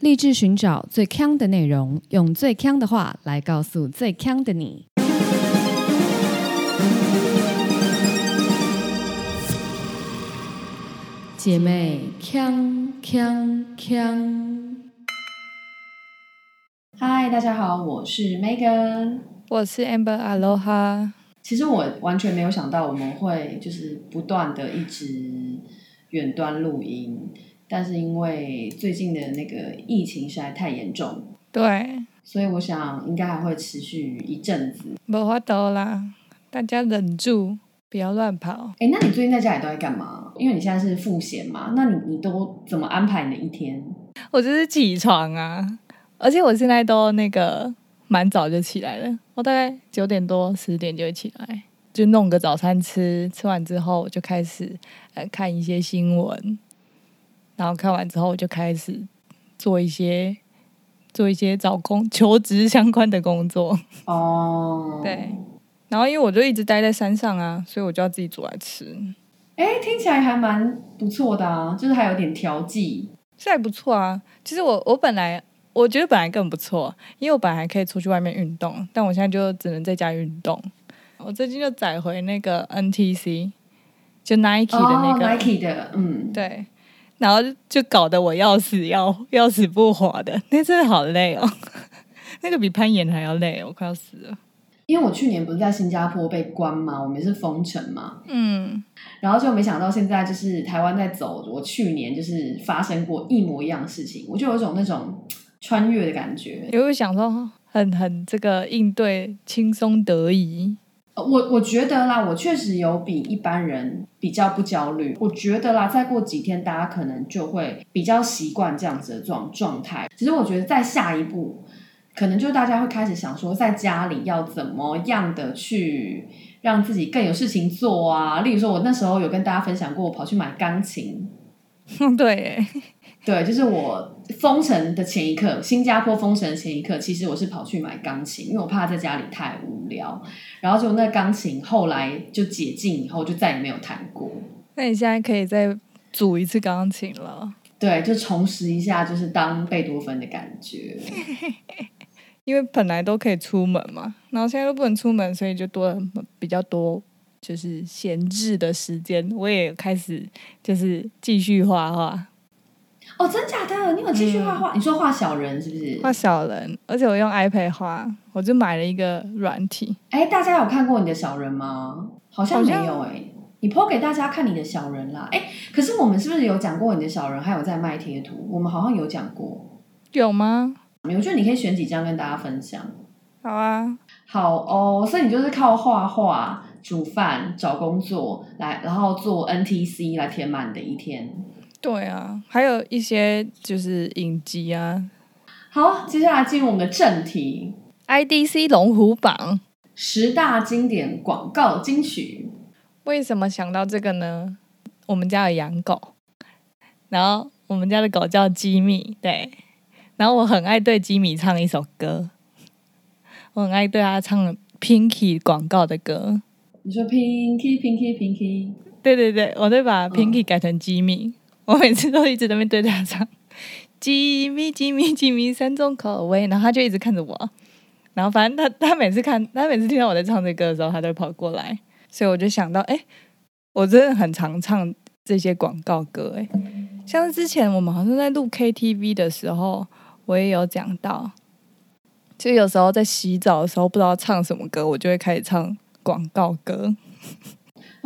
立志寻找最强的内容，用最强的话来告诉最强的你。姐妹，强强强！嗨，大家好，我是 Megan，我是 Amber Aloha。其实我完全没有想到我们会就是不断的一直远端录音。但是因为最近的那个疫情实在太严重，对，所以我想应该还会持续一阵子。没法度啦，大家忍住，不要乱跑。哎，那你最近在家里都在干嘛？因为你现在是赋闲嘛，那你你都怎么安排你的一天？我就是起床啊，而且我现在都那个蛮早就起来了，我大概九点多十点就会起来，就弄个早餐吃，吃完之后就开始呃看一些新闻。然后看完之后，我就开始做一些做一些找工求职相关的工作。哦，对。然后因为我就一直待在山上啊，所以我就要自己煮来吃。哎，听起来还蛮不错的啊，就是还有点调剂，是还不错啊。其实我我本来我觉得本来更不错，因为我本来还可以出去外面运动，但我现在就只能在家运动。我最近就载回那个 NTC，就 Nike 的那个 Nike 的，嗯，对。然后就搞得我要死要要死不活的，那真的好累哦，那个比攀岩还要累，我快要死了。因为我去年不是在新加坡被关嘛，我们是封城嘛，嗯，然后就没想到现在就是台湾在走，我去年就是发生过一模一样的事情，我就有一种那种穿越的感觉，也会想说很很这个应对轻松得宜。我我觉得啦，我确实有比一般人比较不焦虑。我觉得啦，再过几天，大家可能就会比较习惯这样子的状状态。其实我觉得，在下一步，可能就大家会开始想说，在家里要怎么样的去让自己更有事情做啊。例如说，我那时候有跟大家分享过，我跑去买钢琴。对。对，就是我封城的前一刻，新加坡封城的前一刻，其实我是跑去买钢琴，因为我怕在家里太无聊。然后就那钢琴后来就解禁以后，就再也没有弹过。那你现在可以再组一次钢琴了？对，就重拾一下，就是当贝多芬的感觉。因为本来都可以出门嘛，然后现在都不能出门，所以就多了比较多就是闲置的时间。我也开始就是继续画画。哦，真假的？你有继续画画？你说画小人是不是？画小人，而且我用 iPad 画，我就买了一个软体。哎，大家有看过你的小人吗？好像没有哎。你 po 给大家看你的小人啦。哎，可是我们是不是有讲过你的小人还有在卖贴图？我们好像有讲过，有吗？我觉得你可以选几张跟大家分享。好啊，好哦。所以你就是靠画画、煮饭、找工作来，然后做 NTC 来填满你的一天。对啊，还有一些就是影集啊。好，接下来进入我们的正题，IDC 龙虎榜十大经典广告金曲。为什么想到这个呢？我们家有养狗，然后我们家的狗叫吉米，对，然后我很爱对吉米唱一首歌，我很爱对他唱 Pinky 广告的歌。你说 Pinky Pinky Pinky，对对对，我会把 Pinky 改成吉米。我每次都一直在那边对他唱“吉米吉米吉米三种口味”，然后他就一直看着我。然后反正他他每次看他每次听到我在唱这歌的时候，他都跑过来。所以我就想到，哎，我真的很常唱这些广告歌。哎，像之前我们好像在录 KTV 的时候，我也有讲到，就有时候在洗澡的时候不知道唱什么歌，我就会开始唱广告歌。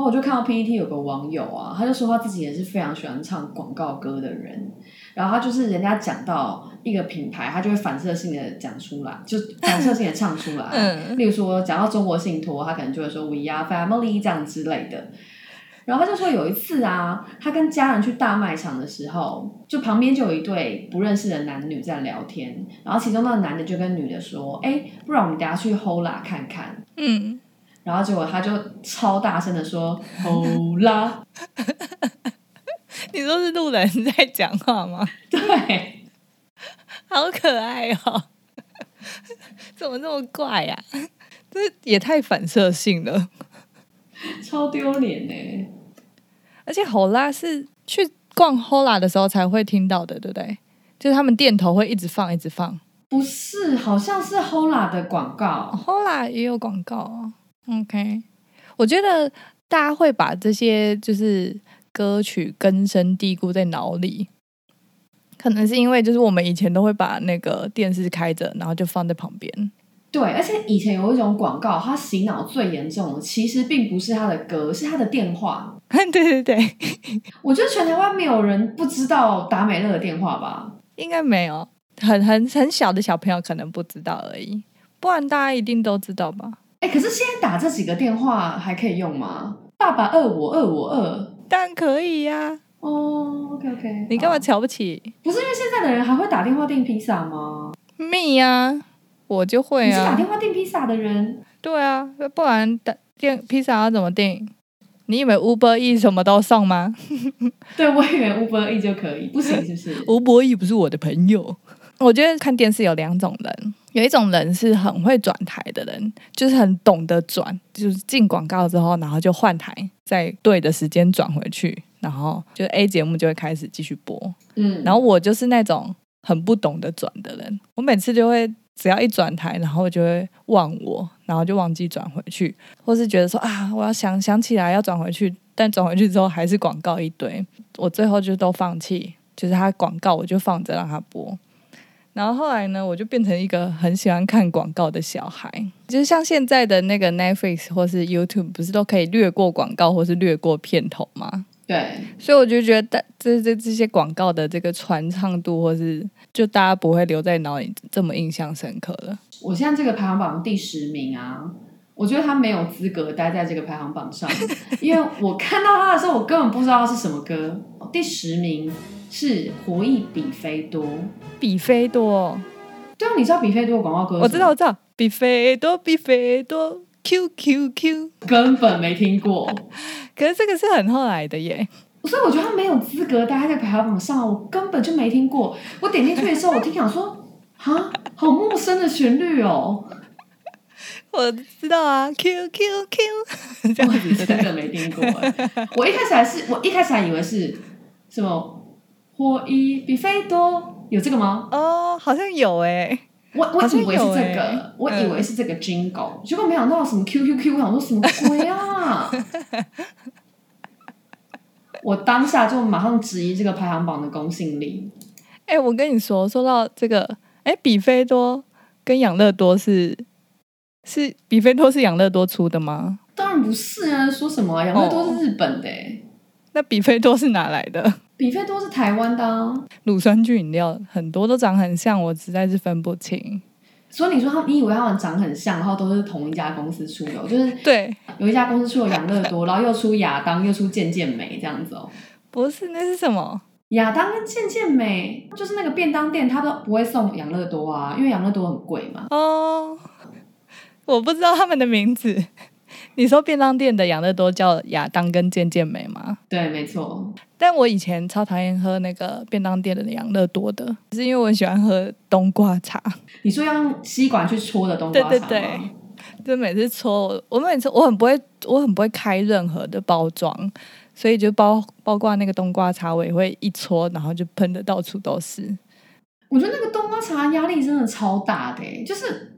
然后我就看到 PPT 有个网友啊，他就说他自己也是非常喜欢唱广告歌的人。然后他就是人家讲到一个品牌，他就会反射性的讲出来，就反射性的唱出来。嗯，例如说讲到中国信托，他可能就会说 We are family 这样之类的。然后他就说有一次啊，他跟家人去大卖场的时候，就旁边就有一对不认识的男女在聊天。然后其中那个男的就跟女的说：“哎，不然我们等下去 Hola 看看。”嗯。然后结果他就超大声的说：“好啦！” 你说是路人在讲话吗？对，好可爱哦！怎么这么怪呀？这也太反射性了，超丢脸呢！而且 Hola 是去逛 Hola 的时候才会听到的，对不对？就是他们店头会一直放，一直放。不是，好像是 Hola 的广告。Hola 也有广告哦。OK，我觉得大家会把这些就是歌曲根深蒂固在脑里，可能是因为就是我们以前都会把那个电视开着，然后就放在旁边。对，而且以前有一种广告，它洗脑最严重的，其实并不是他的歌，是他的电话。对对对，我觉得全台湾没有人不知道达美乐的电话吧？应该没有，很很很小的小朋友可能不知道而已，不然大家一定都知道吧？哎，可是现在打这几个电话还可以用吗？爸爸二我二我二。当然可以呀、哦，OK OK，你干嘛瞧不起不是因为现在的人还会打电话订披萨吗？蜜呀、我就会你是打啊，电话订披萨的人？对啊，不然打订披萨要怎么订？你以为 Uber E 什么都送吗 对，我以为 Uber E 就可以，不行是不是？？Uber E 不是我的朋友。我觉得看电视有两种人，有一种人是很会转台的人，就是很懂得转，就是进广告之后，然后就换台，在对的时间转回去，然后就 A 节目就会开始继续播。嗯，然后我就是那种很不懂得转的人，我每次就会只要一转台，然后就会忘我，然后就忘记转回去，或是觉得说啊，我要想想起来要转回去，但转回去之后还是广告一堆，我最后就都放弃，就是他广告我就放着让他播。然后后来呢，我就变成一个很喜欢看广告的小孩，就是像现在的那个 Netflix 或是 YouTube，不是都可以略过广告或是略过片头吗？对，所以我就觉得这这这些广告的这个传唱度，或是就大家不会留在脑里这么印象深刻了。我现在这个排行榜第十名啊，我觉得他没有资格待在这个排行榜上，因为我看到他的时候，我根本不知道是什么歌。第十名是《活一比菲多》，比菲多，对啊，你知道比菲多的广告歌？我知道，我，知道，比菲多，比菲多，Q Q Q。根本没听过，可是这个是很后来的耶，所以我觉得他没有资格待在排行榜上，我根本就没听过。我点进去的时候，我听想说，啊，好陌生的旋律哦，我知道啊，Q Q Q，这样我？真的没听过哎。我一开始还是，我一开始还以为是什么活益比菲多，有这个吗？哦，好像有哎，我我以为是这个，我以嗯为是这个 jingle，、结果没想到什么 QQQ，我想说什么鬼啊！我当下就马上质疑这个排行榜的公信力。哎，我跟你说，说到这个，哎，比菲多跟养乐多是是比菲多是养乐多出的吗？当然不是啊，说什么啊？养乐多是日本的、欸，那比菲多是哪来的？比菲多是台湾的、啊。乳酸菌饮料很多都长很像，我实在是分不清。所以你说他们，你以为他们长很像，然后都是同一家公司出的哦、就是对，有一家公司出了养乐多，然后又出亚当，又出健健美这样子哦。不是，那是什么？亚当跟健健美就是那个便当店，他都不会送养乐多啊，因为养乐多很贵嘛。哦，我不知道他们的名字。你说便当店的养乐多叫亚当跟健健美吗？对，没错。但我以前超讨厌喝那个便当店的养乐多的，是因为我很喜欢喝冬瓜茶。你说要用吸管去戳的冬瓜茶吗？对对对就每次戳我，我每次我很不会，我很不会开任何的包装，所以就包包括那个冬瓜茶，我也会一搓，然后就喷的到处都是。我觉得那个冬瓜茶压力真的超大的、欸，就是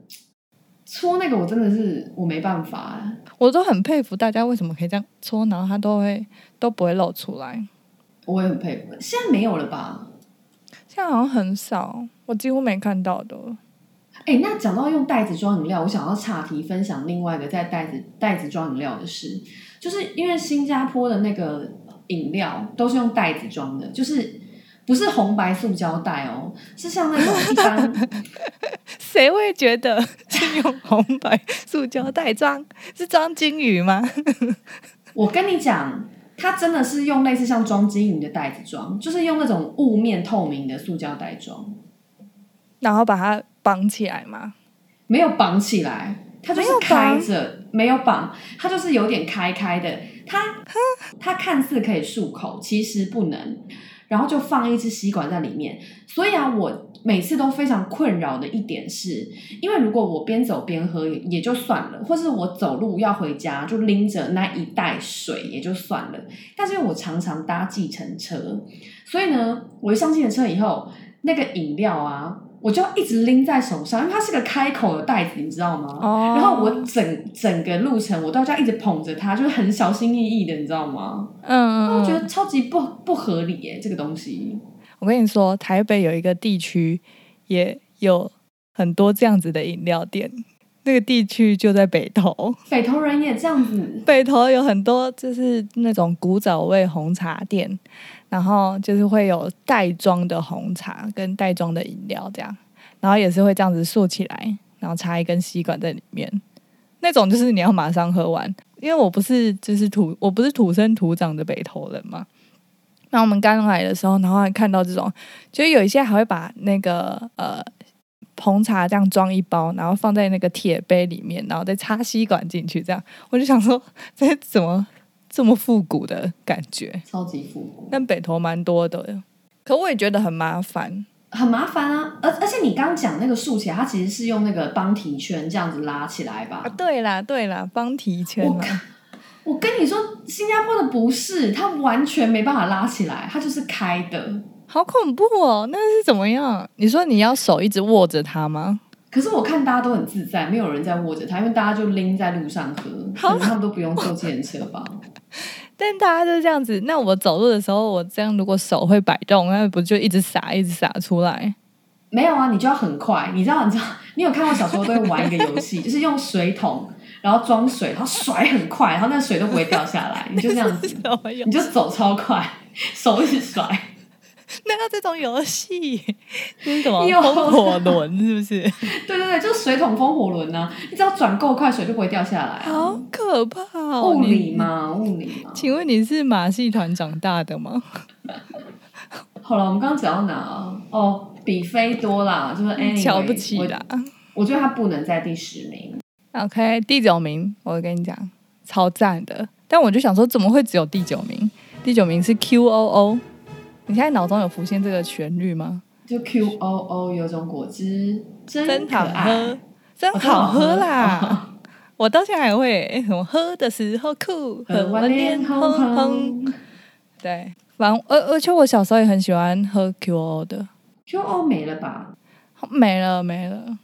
搓那个我真的是我没办法、欸。我都很佩服大家为什么可以这样搓，然后它都会都不会露出来。我也很佩服，现在没有了吧？现在好像很少，我几乎没看到的。哎、那讲到用袋子装饮料，我想要岔题分享另外一个在袋子袋子装饮料的事，就是因为新加坡的那个饮料都是用袋子装的，就是不是红白塑胶袋哦，是像那种一般 谁会觉得 是用红白塑胶袋装？是装金鱼吗？我跟你讲，它真的是用类似像装金鱼的袋子装，就是用那种雾面透明的塑胶袋装，然后把它绑起来吗？没有绑起来，它就是开着，没有绑，它就是有点开开的。它它看似可以漱口，其实不能。然后就放一支吸管在里面，所以啊，我每次都非常困扰的一点是，因为如果我边走边喝也就算了，或是我走路要回家就拎着那一袋水也就算了，但是因为我常常搭计程车，所以呢，我一上计程车以后，那个饮料啊，我就要一直拎在手上，因为它是个开口的袋子，你知道吗？哦然后我整整个路程我都要一直捧着它，就是很小心翼翼的，你知道吗？嗯嗯，我觉嗯得超级不不合理耶，这个东西。我跟你说，台北有一个地区也有很多这样子的饮料店，那个地区就在北投。北投人也这样子，北投有很多就是那种古早味红茶店，然后就是会有袋装的红茶跟袋装的饮料这样，然后也是会这样子竖起来，然后插一根吸管在里面，那种就是你要马上喝完，因为我不是就是土我不是土生土长的北投人嘛。那我们刚来的时候，然后还看到这种，就是有一些还会把那个呃红茶这样装一包，然后放在那个铁杯里面，然后再插吸管进去，这样我就想说，这怎么这么复古的感觉？超级复古，但北投蛮多的，可我也觉得很麻烦。很麻烦啊。而而且你刚讲那个竖起来，它其实是用那个邦提圈这样子拉起来吧啊，？对啦对啦，帮提圈我，我跟你说，新加坡的不是，它完全没办法拉起来，它就是开的。好恐怖哦！那是怎么样？你说你要手一直握着它吗？可是我看大家都很自在，没有人在握着它，因为大家就拎在路上喝，可能他们都不用坐自行车吧。但大家就这样子，那我走路的时候，我这样如果手会摆动，那不就一直洒，一直洒出来？没有啊，你就要很快。你知道，你知道，你有看过小时候都会玩一个游戏，就是用水桶，然后装水，然后甩很快，然后那水都不会掉下来，你就这样子，你就走超快，手一直甩。那要这种游戏，这是什么 有风火轮是不是？对对对，就是水桶风火轮呢、你只要转够快，水就不会掉下来啊。好可怕哦！物理嘛，物理嘛。请问你是马戏团长大的吗？好了，我们刚刚讲到哪啊？哦，比菲多啦，就是 anyway, 瞧不起我啦。我觉得他不能在第十名。OK，第九名，我跟你讲，超赞的。但我就想说，怎么会只有第九名？第九名是 QOO。你现在脑中有浮现这个旋律吗？就 Q O O 有种果汁真真好喝，，真哦好喝啦！哦 我到现在还会诶什么喝的时候酷，喝完脸红红。对，反而而且我小时候也很喜欢喝 QO 的，Q O 没了吧？没了没了。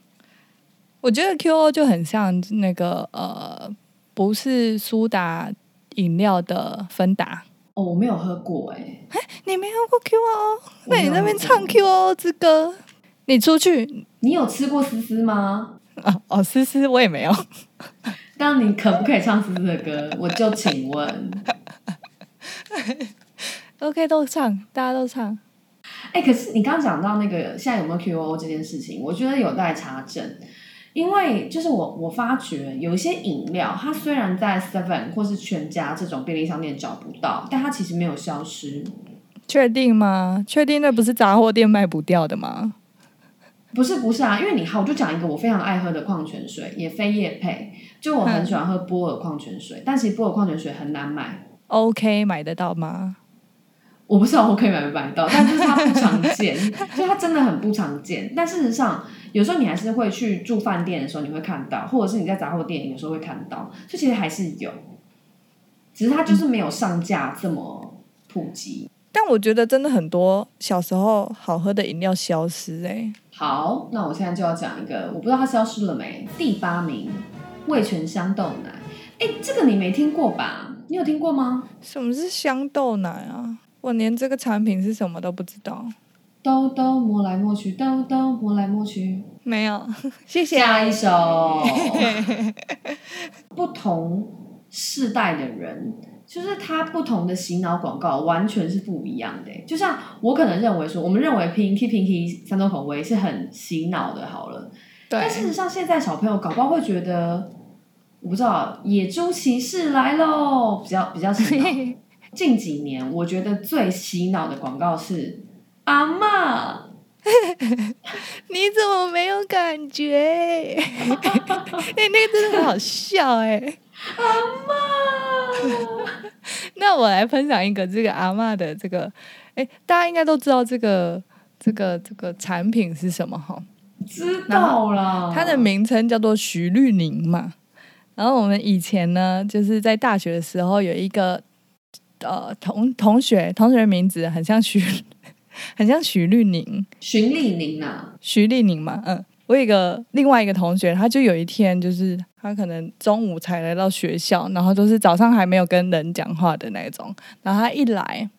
我觉得 QO 就很像那个呃，不是苏打饮料的芬达。哦，我没有喝过哎、你没有过没有那你那边唱 QO 之歌，你出去你有吃过思思吗？哦哦，思思我也没有。那你可不可以唱思思的歌？我就请问，OK，都唱，大家都唱。哎、可是你刚刚讲到那个现在有没有 Q O 这件事情，我觉得有待查证。因为就是我我发觉有一些饮料，它虽然在 Seven 或是全家这种便利商店找不到，但它其实没有消失。确定吗？确定那不是杂货店卖不掉的吗？不是不是啊，因为你好，我就讲一个我非常爱喝的矿泉水，也非叶配，就我很喜欢喝波尔矿泉水，但其实波尔矿泉水很难买，OK，买得到吗？我不知道我可以买没买到，但就是它不常见，就它真的很不常见。但事实上，有时候你还是会去住饭店的时候你会看到，或者是你在杂货店有时候会看到，就其实还是有，只是它就是没有上架这么普及。但我觉得真的很多小时候好喝的饮料消失哎、好，那我现在就要讲一个，我不知道它消失了没。第八名，味全香豆奶。哎，这个你没听过吧？你有听过吗？什么是香豆奶啊？我连这个产品是什么都不知道。兜兜摸来摸去，兜兜摸来摸去。没有，谢谢。下一首，不同世代的人，就是它不同的洗脑广告完全是不一样的欸。就像我可能认为说，我们认为 Pinky Pinky 三种口味是很洗脑的，好了。对但，事实上，现在小朋友搞不好会觉得，我不知道，野猪骑士来喽，比较比较洗脑。近几年，我觉得最洗脑的广告是阿妈。你怎么没有感觉？哎、那个真的很好笑哎、那我来分享一个这个阿嬷的这个，哎、大家应该都知道这个这个这个产品是什么哈？知道了，它的名称叫做徐绿宁嘛。然后我们以前呢，就是在大学的时候有一个呃同同学，同学的名字很像徐 很像徐绿宁，徐丽宁啊，徐丽宁嘛，嗯。我有一个另外一个同学，他就有一天，就是他可能中午才来到学校，然后都是早上还没有跟人讲话的那种，然后他一来，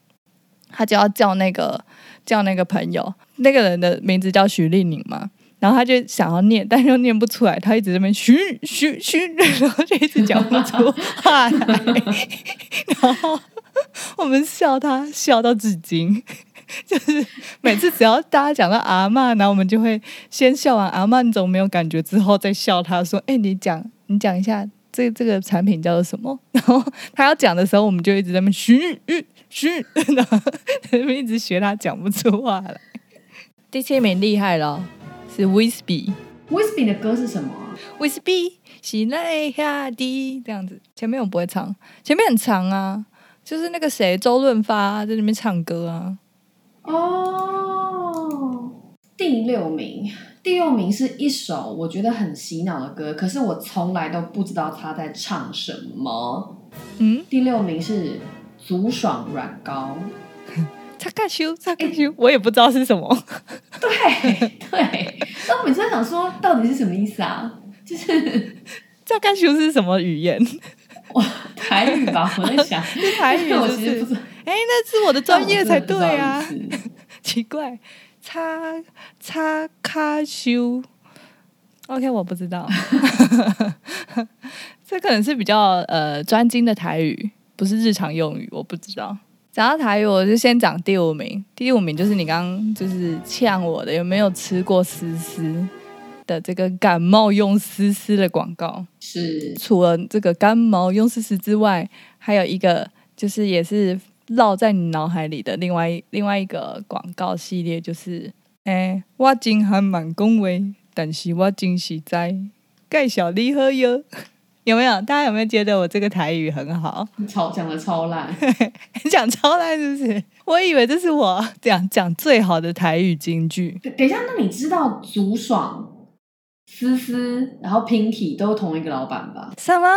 他就要叫那个叫那个朋友，那个人的名字叫徐丽宁嘛，然后他就想要念，但又念不出来，他一直在那边徐徐徐，然后就一直讲不出话来，然后我们笑他笑到至今。就是每次只要大家讲到阿嬷，然后我们就会先笑完阿嬷，你怎么没有感觉？之后再笑他说：“哎、你讲，你讲一下这这个产品叫做什么？” 然后他要讲的时候，我们就一直在那边嘘嘘，然后在那边一直学他讲不出话来。第七名厉害了，是 Whisby。Whisby 的歌是什么啊？Whisby 喜来下地这样子，前面我不会唱，前面很长啊，就是那个谁周润发在那边唱歌啊。哦，第六名，第六名是一首我觉得很洗脑的歌，可是我从来都不知道他在唱什么。嗯，第六名是足爽软膏，擦卡修，擦卡修，我也不知道是什么。对对，那我每次在想说，到底是什么意思啊？就是擦干修是什么语言？哇台语吧，我在想，台语我其实不知道，哎、那是我的专业才对啊 奇怪，擦擦卡修。OK，我不知道，这可能是比较呃专精的台语，不是日常用语，我不知道。讲到台语，我就先讲第五名。第五名就是你刚刚就是呛我的，有没有吃过丝丝的这个感冒用丝丝的广告？是除了这个感冒用丝丝之外，还有一个就是也是烙在你脑海里的另外另外一个广告系列，就是诶、我真还蛮恭维，但是我真实在介绍你好哟。有没有？大家有没有觉得我这个台语很好？超讲的超烂，讲超烂是不是？我以为这是我讲讲最好的台语京剧。等等一下，那你知道足爽、思思，然后 Pinky 都同一个老板吧？什么？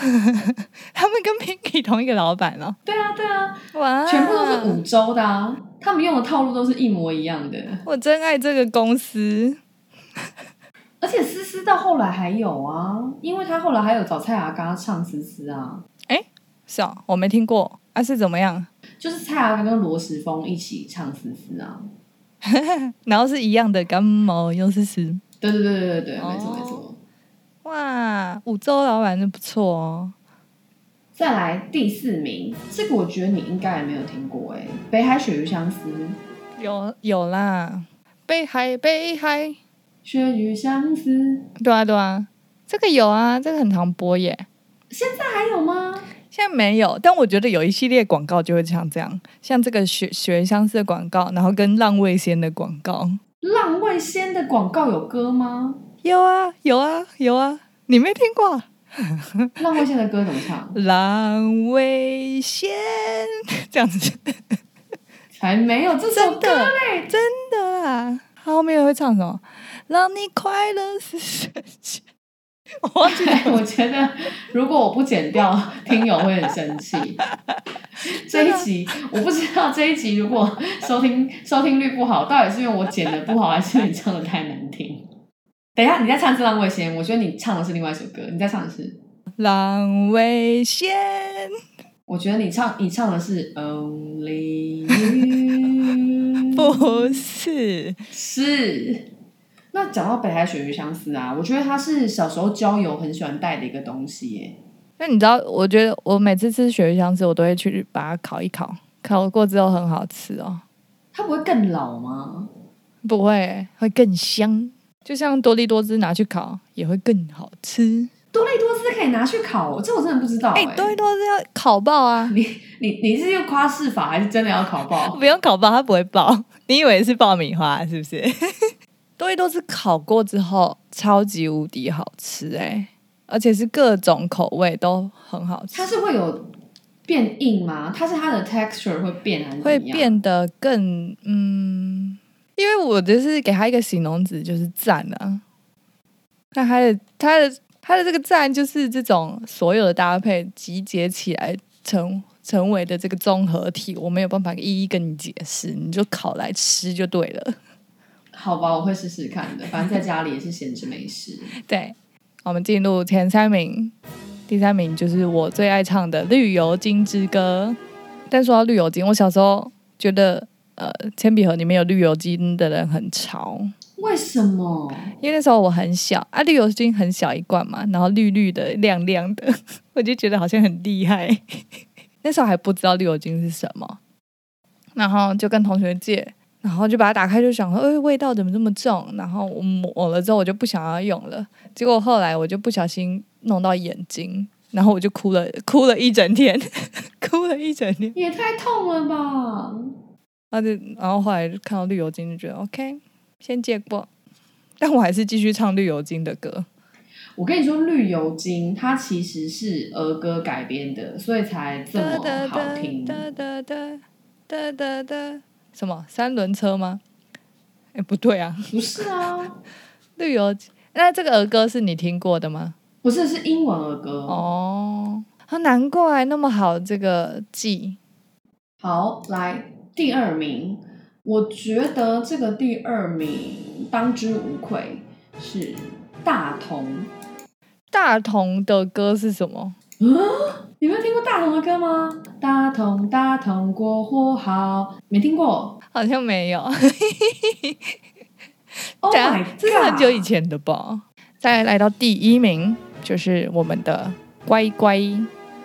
他们跟 Pinky 同一个老板哦？对啊，对啊，哇，全部都是五洲的啊，他们用的套路都是一模一样的。我真爱这个公司。而且思思到后来还有啊，因为他后来还有找蔡阿刚唱思思啊，是哦，我没听过啊，是怎么样？就是蔡阿刚跟罗时丰一起唱思思啊。然后是一样的感冒又是死。对对对对对对，没错哦没错。哇，五洲老板真不错哦。再来第四名，这个我觉得你应该也没有听过哎，北海鳕鱼相思，有有啦，北海北海，鳕鱼相思，对啊对啊，这个有啊，这个很常播耶。现在还有吗？现在没有，但我觉得有一系列广告就会像这样，像这个雪雪相似的广告，然后跟浪味仙的广告，浪味仙的广告有歌吗？有啊有啊有啊，你没听过啊？浪味仙的歌怎么唱？浪味仙 这样子，还没有这首歌嘞！真的啦。他后面会唱什么？让你快乐是神仙。我忘记了。我觉得如果我不剪掉，听友会很生气。这一集我不知道这一集如果收听收听率不好，到底是因为我剪的不好，还是你唱的太难听？等一下，你再唱《次浪味仙》，我觉得你唱的是另外一首歌，你再唱的是，浪味仙，我觉得你唱你唱的是 Only You，不是是。那讲到北海鳕鱼相思啊，我觉得它是小时候郊游很喜欢带的一个东西耶。那你知道？我觉得我每次吃鳕鱼香丝，我都会去把它烤一烤，烤过之后很好吃哦。它不会更老吗？不会，会更香。就像多利多汁拿去烤也会更好吃。多利多汁可以拿去烤，这我真的不知道哎、哎。多利多汁要烤爆啊！你你你是用夸饰法，还是真的要烤爆？不用烤爆，它不会爆。你以为是爆米花是不是？多利多是烤过之后超级无敌好吃哎、而且是各种口味都很好吃它，是会有变硬吗？它是它的 texture 会变还是会？变得更嗯，因为我就是给它一个形容词，就是赞啊。那它的它的它的这个赞就是这种所有的搭配集结起来成成为的这个综合体，我没有办法一一跟你解释，你就烤来吃就对了。好吧，我会试试看的。反正在家里也是闲着没事。对，我们进入前三名，第三名就是我最爱唱的《绿油精之歌》。但说到绿油精，我小时候觉得，呃，铅笔盒里面有绿油精的人很潮。为什么？因为那时候我很小啊，绿油精很小一罐嘛，然后绿绿的、亮亮的，我就觉得好像很厉害。那时候还不知道绿油精是什么，然后就跟同学借，然后就把它打开，就想说，哎，味道怎么这么重？然后我抹了之后，我就不想要用了。结果后来我就不小心弄到眼睛，然后我就哭了，哭了一整天，哭了一整天，也太痛了吧！啊，就然后后来看到绿油精，就觉得 OK，先借过，但我还是继续唱绿油精的歌。我跟你说，《绿油精》它其实是儿歌改编的，所以才这么好听。哒哒哒哒哒哒，什么三轮车吗？哎，不对啊，不是啊，绿油精。那这个儿歌是你听过的吗？不是，是英文儿歌。哦，啊，难怪那么好这个记。好，来第二名，我觉得这个第二名当之无愧是大同。大同的歌是什么？嗯，你没有听过大同的歌吗？大同大同过火好，没听过，好像没有。Oh 这是很久以前的吧？再来到第一名，就是我们的乖乖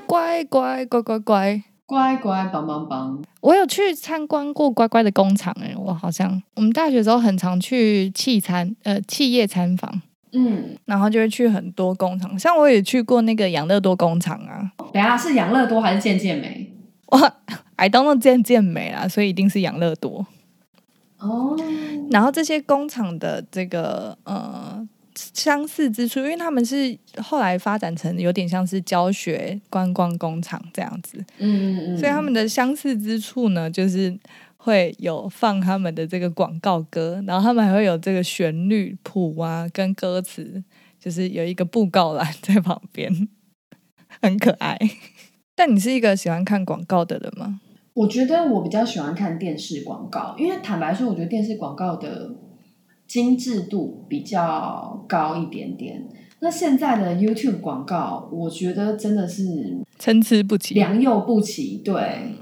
乖乖乖乖乖。乖乖棒棒棒，我有去参观过乖乖的工厂，哎，我好像我们大学的时候很常去企餐，呃，企业参访，嗯，然后就会去很多工厂，像我也去过那个养乐多工厂啊，等一下是养乐多还是健健美？哇，I don't know 健健美啦，所以一定是养乐多。哦，然后这些工厂的这个呃相似之处，因为他们是后来发展成有点像是教学观光工厂这样子，嗯嗯嗯，所以他们的相似之处呢，就是会有放他们的这个广告歌，然后他们还会有这个旋律谱啊跟歌词，就是有一个布告栏在旁边，很可爱。但你是一个喜欢看广告的人吗？我觉得我比较喜欢看电视广告，因为坦白说，我觉得电视广告的精致度比较高一点点。那现在的 YouTube 广告，我觉得真的是参差不齐。良莠不齐，对。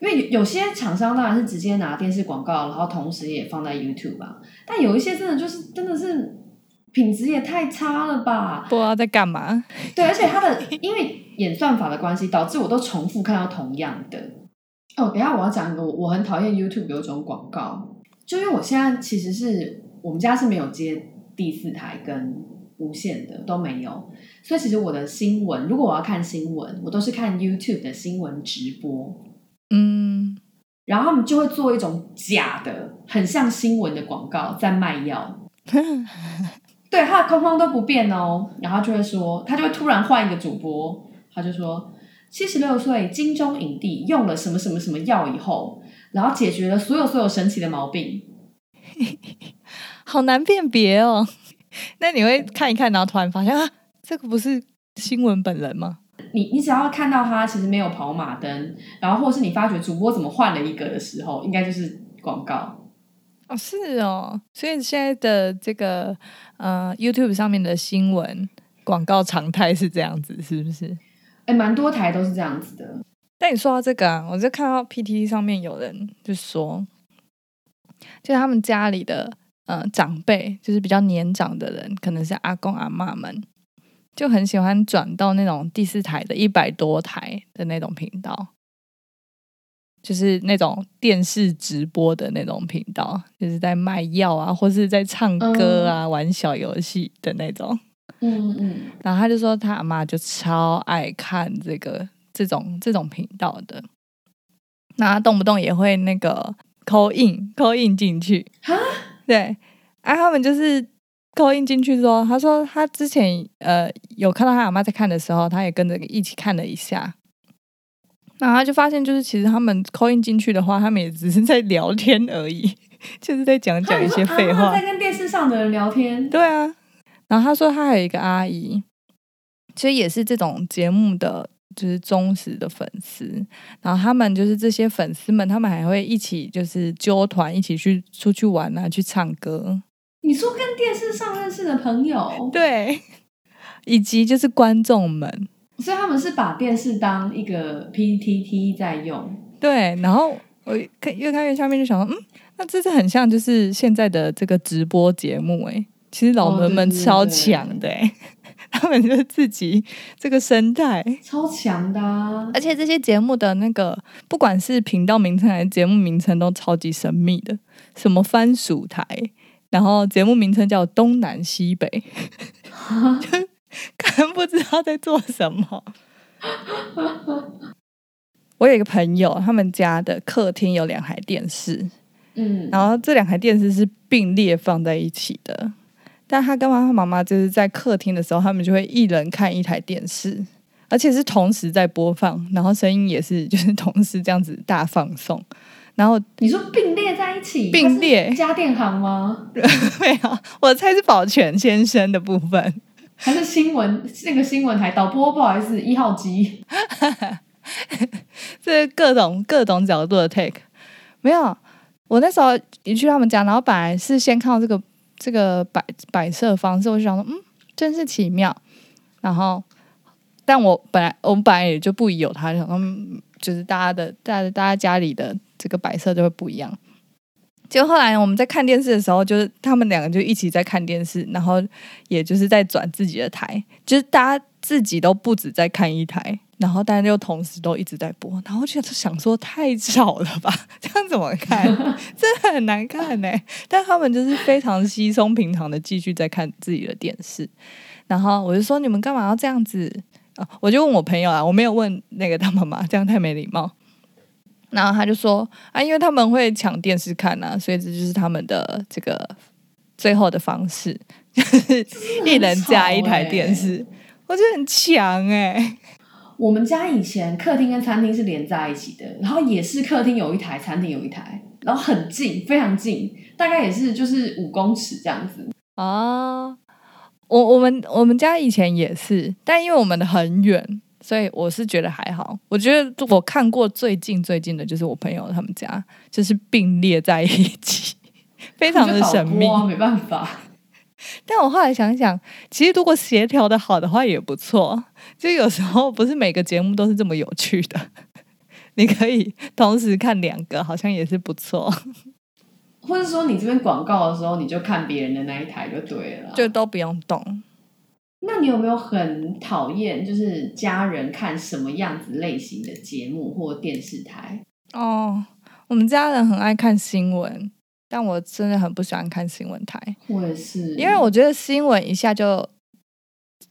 因为有有些厂商当然是直接拿电视广告，然后同时也放在 YouTube 吧，但有一些真的就是真的是品质也太差了吧？不知道在干嘛。对，而且它的因为演算法的关系，导致我都重复看到同样的。哦，等下我要讲一个，我我很讨厌 YouTube 有一种广告，就因为我现在其实是我们家是没有接第四台跟无线的都没有，所以其实我的新闻，如果我要看新闻，我都是看 YouTube 的新闻直播，嗯，然后他们就会做一种假的，很像新闻的广告在卖药。对，他的框框都不变哦，然后就会说，他就会突然换一个主播，他就说，七十六岁金钟影帝用了什么什么什么药以后，然后解决了所有所有神奇的毛病。好难辨别哦。那你会看一看，然后突然发现啊，这个不是新闻本人吗？你你只要看到他其实没有跑马灯，然后或是你发觉主播怎么换了一个的时候，应该就是广告。哦，是哦。所以现在的这个呃 YouTube 上面的新闻广告常态是这样子，是不是？哎，蛮多台都是这样子的。但你说到这个啊，我就看到 PTT 上面有人就说，就是他们家里的呃长辈，就是比较年长的人，可能是阿公阿妈们，就很喜欢转到那种第四台的一百多台的那种频道，就是那种电视直播的那种频道，就是在卖药啊，或是在唱歌啊、玩小游戏的那种。嗯嗯，然后他就说他阿妈就超爱看这个这种这种频道的，那他动不动也会那个扣印扣印进去。哈，对，啊，他们就是扣印进去之后，他说他之前呃有看到他阿妈在看的时候，他也跟着一起看了一下，然后他就发现就是其实他们扣印进去的话，他们也只是在聊天而已，就是在讲讲一些废话，啊在跟电视上的人聊天。对啊，然后他说他还有一个阿姨，其实也是这种节目的就是忠实的粉丝，然后他们就是这些粉丝们，他们还会一起就是揪团，一起去出去玩啊，去唱歌。你说跟电视上认识的朋友，对，以及就是观众们，所以他们是把电视当一个 PPT 在用。对，然后我看越看越下面就想说，嗯，那这是很像就是现在的这个直播节目哎、其实老哦人们超对。强的哎、他们就自己这个生态，超强的、啊，而且这些节目的那个不管是频道名称还是节目名称都超级神秘的，什么番薯台，然后节目名称叫东南西北，就可能不知道在做什么。我有一个朋友，他们家的客厅有两台电视，嗯，然后这两台电视是并列放在一起的。但他跟他妈妈就是在客厅的时候，他们就会一人看一台电视，而且是同时在播放，然后声音也是就是同时这样子大放送。然后你说并列在一起，并列家电行吗？没有，我猜是保全先生的部分。还是新闻那个新闻台导播？不好意思，一号机。这各种各种角度的 take，没有。我那时候一去他们家，然后本来是先看到这个这个摆摆设方式，我就想说，嗯，真是奇妙。然后，但我本来我们本来也就不疑有他，想说，嗯就是大家的大家大家家里的这个摆设就会不一样。就后来我们在看电视的时候，就是他们两个就一起在看电视，然后也就是在转自己的台，就是大家自己都不止在看一台，然后大家就同时都一直在播，然后就想说太吵了吧，这样怎么看？真的很难看呢、但他们就是非常稀松平常的继续在看自己的电视，然后我就说你们干嘛要这样子？啊，我就问我朋友啊，我没有问那个他妈妈，这样太没礼貌。然后他就说啊，因为他们会抢电视看啊，所以这就是他们的这个最后的方式，就是一人加一台电视，我觉得很强哎、我们家以前客厅跟餐厅是连在一起的，然后也是客厅有一台，餐厅有一台，然后很近，非常近，大概也是就是五公尺这样子。哦，我我们我们家以前也是，但因为我们的很远，所以我是觉得还好。我觉得我看过最近最近的就是我朋友他们家，就是并列在一起，非常的神秘。啊，没办法。但我后来想想，其实如果协调的好的话也不错。就有时候不是每个节目都是这么有趣的，你可以同时看两个，好像也是不错，或者说你这边广告的时候，你就看别人的那一台就对了。就都不用动。那你有没有很讨厌，就是家人看什么样子类型的节目或电视台？哦，我们家人很爱看新闻，但我真的很不喜欢看新闻台，我也是，因为我觉得新闻一下就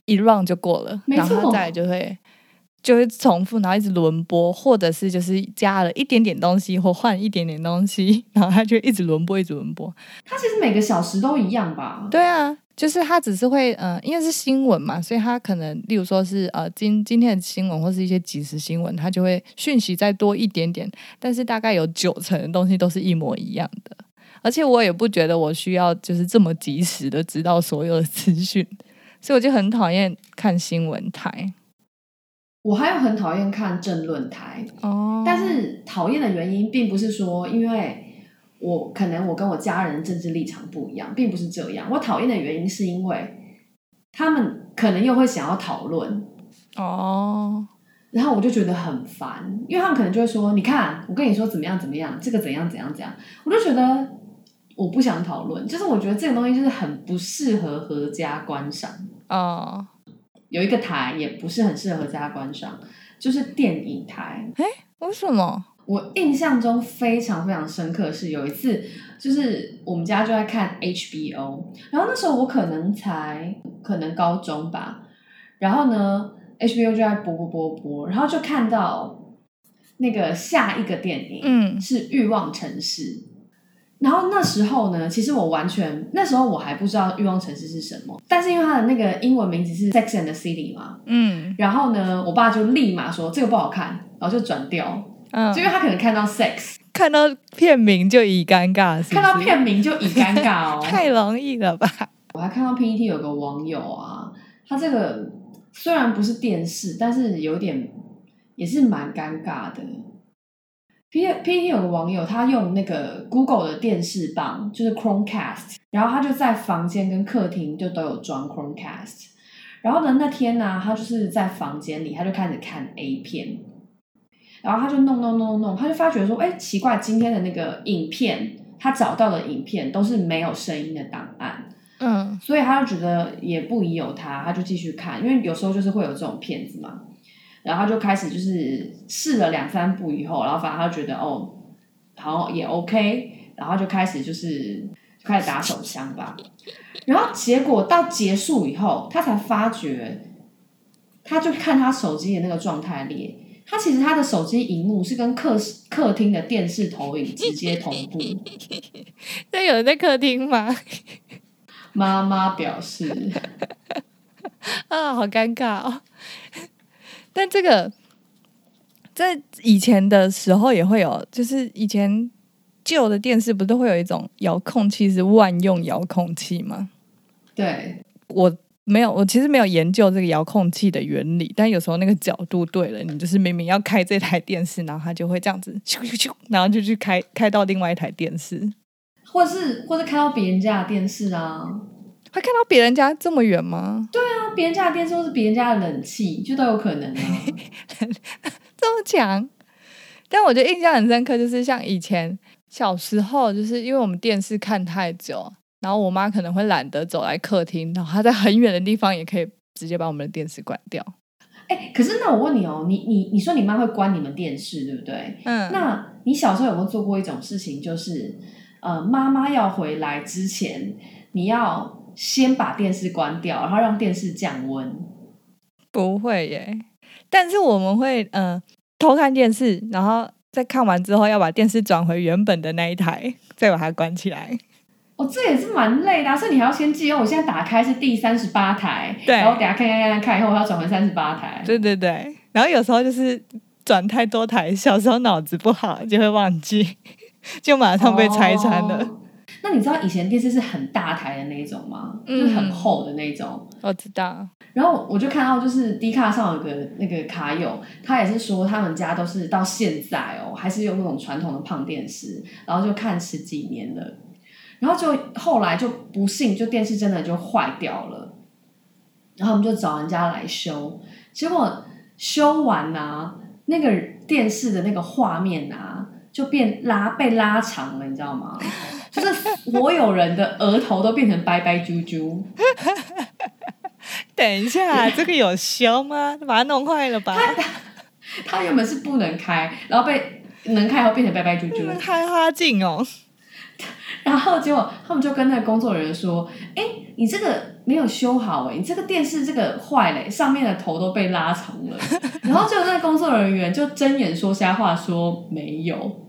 一 round 就过了，然后再就会就会重复，然后一直轮播，或者是就是加了一点点东西或换一点点东西，然后它就一直轮播，一直轮播。它其实每个小时都一样吧？对啊，就是它只是会，嗯、因为是新闻嘛，所以它可能，例如说是呃今今天的新闻或是一些即时新闻，它就会讯息再多一点点，但是大概有九成的东西都是一模一样的。而且我也不觉得我需要就是这么及时的知道所有的资讯，所以我就很讨厌看新闻台。我还有很讨厌看政论台，哦但是讨厌的原因并不是说因为我可能我跟我家人政治立场不一样，并不是这样。我讨厌的原因是因为他们可能又会想要讨论，哦，然后我就觉得很烦，因为他们可能就会说：“你看，我跟你说怎么样怎么样，这个怎样怎样怎样。”我就觉得我不想讨论，就是我觉得这个东西就是很不适合合家观赏。哦，有一个台也不是很适合在家观赏，就是电影台。为什么？我印象中非常非常深刻，是有一次，就是我们家就在看 HBO，然后那时候我可能才可能高中吧，然后呢，HBO 就在播播播播，然后就看到那个下一个电影，嗯是《欲望城市》。然后那时候呢，其实我完全那时候我还不知道《欲望城市》是什么，但是因为它的那个英文名字是《Sex and the City》嘛，嗯然后呢，我爸就立马说这个不好看，然后就转掉，嗯就因为他可能看到 sex，看到片名就已尴尬，是是看到片名就已尴尬哦。太容易了吧？我还看到 P E T 有个网友啊，他这个虽然不是电视，但是有点也是蛮尴尬的。P P T 有个网友，他用那个 Google 的电视棒，就是 Chromecast，然后他就在房间跟客厅就都有装 Chromecast。然后呢，那天呢，他就是在房间里，他就开始看 A 片，然后他就弄弄弄弄，他就发觉说，哎，奇怪，今天的那个影片，他找到的影片都是没有声音的档案。嗯，所以他就觉得也不宜有他，他就继续看，因为有时候就是会有这种骗子嘛。然后他就开始就是试了两三步以后，然后反正他觉得哦，好也 OK，然后就开始就是就开始打手枪吧。然后结果到结束以后，他才发觉，他就看他手机的那个状态列，他其实他的手机荧幕是跟客客厅的电视投影直接同步。那有人在客厅吗？妈妈表示啊，好尴尬哦。但这个在以前的时候也会有，就是以前旧的电视不都会有一种遥控器是万用遥控器吗？对，我没有，我其实没有研究这个遥控器的原理，但有时候那个角度对了，你就是明明要开这台电视，然后它就会这样子咻咻咻，然后就去开开到另外一台电视，或是或是开到别人家的电视啊。会看到别人家这么远吗？对啊，别人家的电视或是别人家的冷气，就都有可能啊。这么强，但我觉得印象很深刻，就是像以前小时候，就是因为我们电视看太久，然后我妈可能会懒得走来客厅，然后她在很远的地方也可以直接把我们的电视关掉。哎，可是那我问你哦，你你你说你妈会关你们电视，对不对？嗯，那你小时候有没有做过一种事情，就是呃，妈妈要回来之前，你要。先把电视关掉，然后让电视降温。不会耶，但是我们会嗯偷看电视，然后在看完之后要把电视转回原本的那一台，再把它关起来。哦，这也是蛮累的，所以你还要先记哦。我现在打开是第三十八台，对，然后等下看看看看，以后我要转回三十八台。对对对，然后有时候就是转太多台，小时候脑子不好就会忘记，就马上被拆穿了。那你知道以前电视是很大台的那种吗？就是很厚的那种。我知道。然后我就看到，就是 D 卡上有个那个卡友，他也是说他们家都是到现在哦，还是用那种传统的胖电视，然后就看十几年了。然后就后来就不幸，就电视真的就坏掉了。然后我们就找人家来修，结果修完啊，那个电视的那个画面啊，就变拉被拉长了，你知道吗？就是所有人的额头都变成白白啾啾。等一下，这个有修吗？把它弄坏了吧？它原本是不能开，然后被能开后变成白白啾啾，开花镜哦。然后结果他们就跟那个工作人员说：“哎，你这个没有修好哎，你这个电视这个坏嘞，上面的头都被拉长了。” 然后就那个工作人员就睁眼说瞎话，说没有。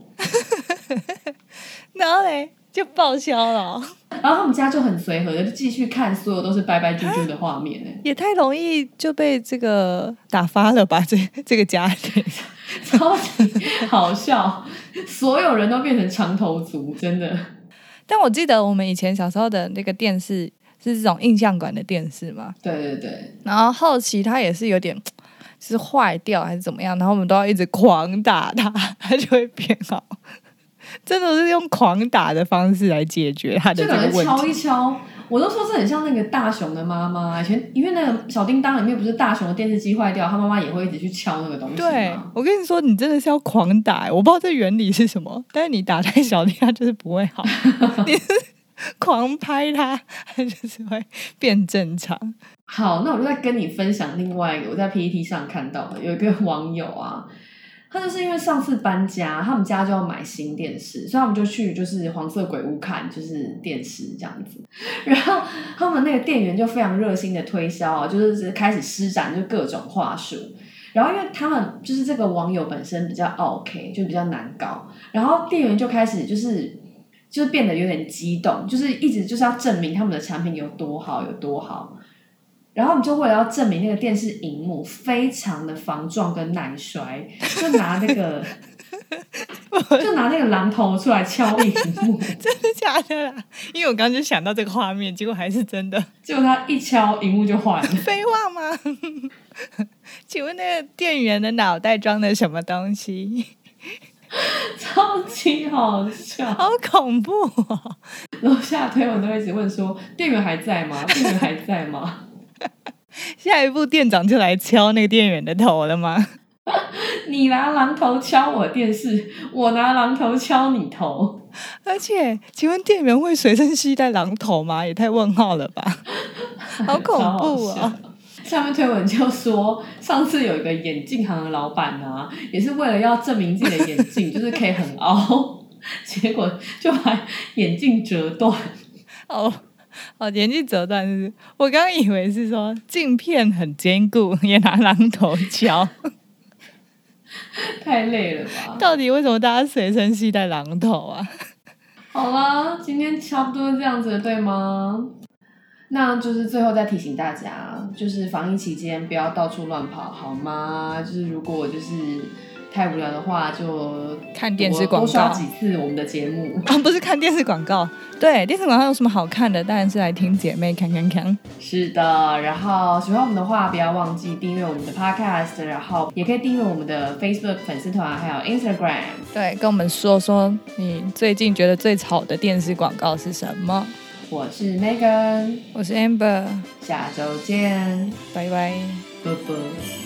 然后嘞？就报销了，然后他们家就很随和的，就继续看所有都是白白啾啾的画面呢。也太容易就被这个打发了吧？这这个家庭超级好笑，所有人都变成长头族，真的。但我记得我们以前小时候的那个电视是这种印象馆的电视嘛？对对对。然后后期它也是有点是坏掉还是怎么样，然后我们都要一直狂打它，它就会变好。真的是用狂打的方式来解决他的这个问题。敲一敲，我都说是很像那个大雄的妈妈。以前因为那个小叮当里面不是大雄的电视机坏掉，他妈妈也会一直去敲那个东西。对，我跟你说，你真的是要狂打，我不知道这原理是什么，但是你打太小，它就是不会好。你是狂拍它，它就是会变正常。好，那我就再跟你分享另外一个我在 PPT 上看到的，有一个网友啊。他就是因为上次搬家，他们家就要买新电视，所以他们就去就是黄色鬼屋看就是电视这样子。然后他们那个店员就非常热心的推销啊，就是开始施展就各种话术。然后因为他们就是这个网友本身比较 OK，就比较难搞，然后店员就开始就是就是变得有点激动，就是一直就是要证明他们的产品有多好有多好。然后我们就为了要证明那个电视荧幕非常的防撞跟耐摔，就拿那个，就拿那个榔头出来敲荧幕，真的假的？因为我刚刚就想到这个画面，结果还是真的。结果他一敲，荧幕就坏了。废话吗？请问那个店员的脑袋装的什么东西？超级好笑。好恐怖哦！楼下推文都一直问说：“店员还在吗？店员还在吗 下一步店长就来敲那个店员的头了吗？？” 你拿榔头敲我电视，我拿榔头敲你头。而且，请问店员会随身携带榔头吗？也太问号了吧！好恐怖哦！笑下面推文就说，上次有一个眼镜行的老板啊，也是为了要证明自己的眼镜就是可以很凹，结果就把眼镜折断。哦哦，眼镜折断是是？我刚刚以为是说镜片很坚固，也拿榔头敲。太累了吧？到底为什么大家随身携带榔头啊？好啦，今天差不多这样子了，对吗？那就是最后再提醒大家，就是防疫期间不要到处乱跑，好吗？就是如果就是太无聊的话，就看电视多广告多刷几次我们的节目。啊，不是看电视广告。对，电视广告有什么好看的？当然是来听姐妹看看看。是的，然后喜欢我们的话，不要忘记订阅我们的 Podcast，然后也可以订阅我们的 Facebook 粉丝团，还有 Instagram。对，跟我们说说你最近觉得最吵的电视广告是什么？我是 Megan，我是 Amber，下周见，拜拜。啵啵。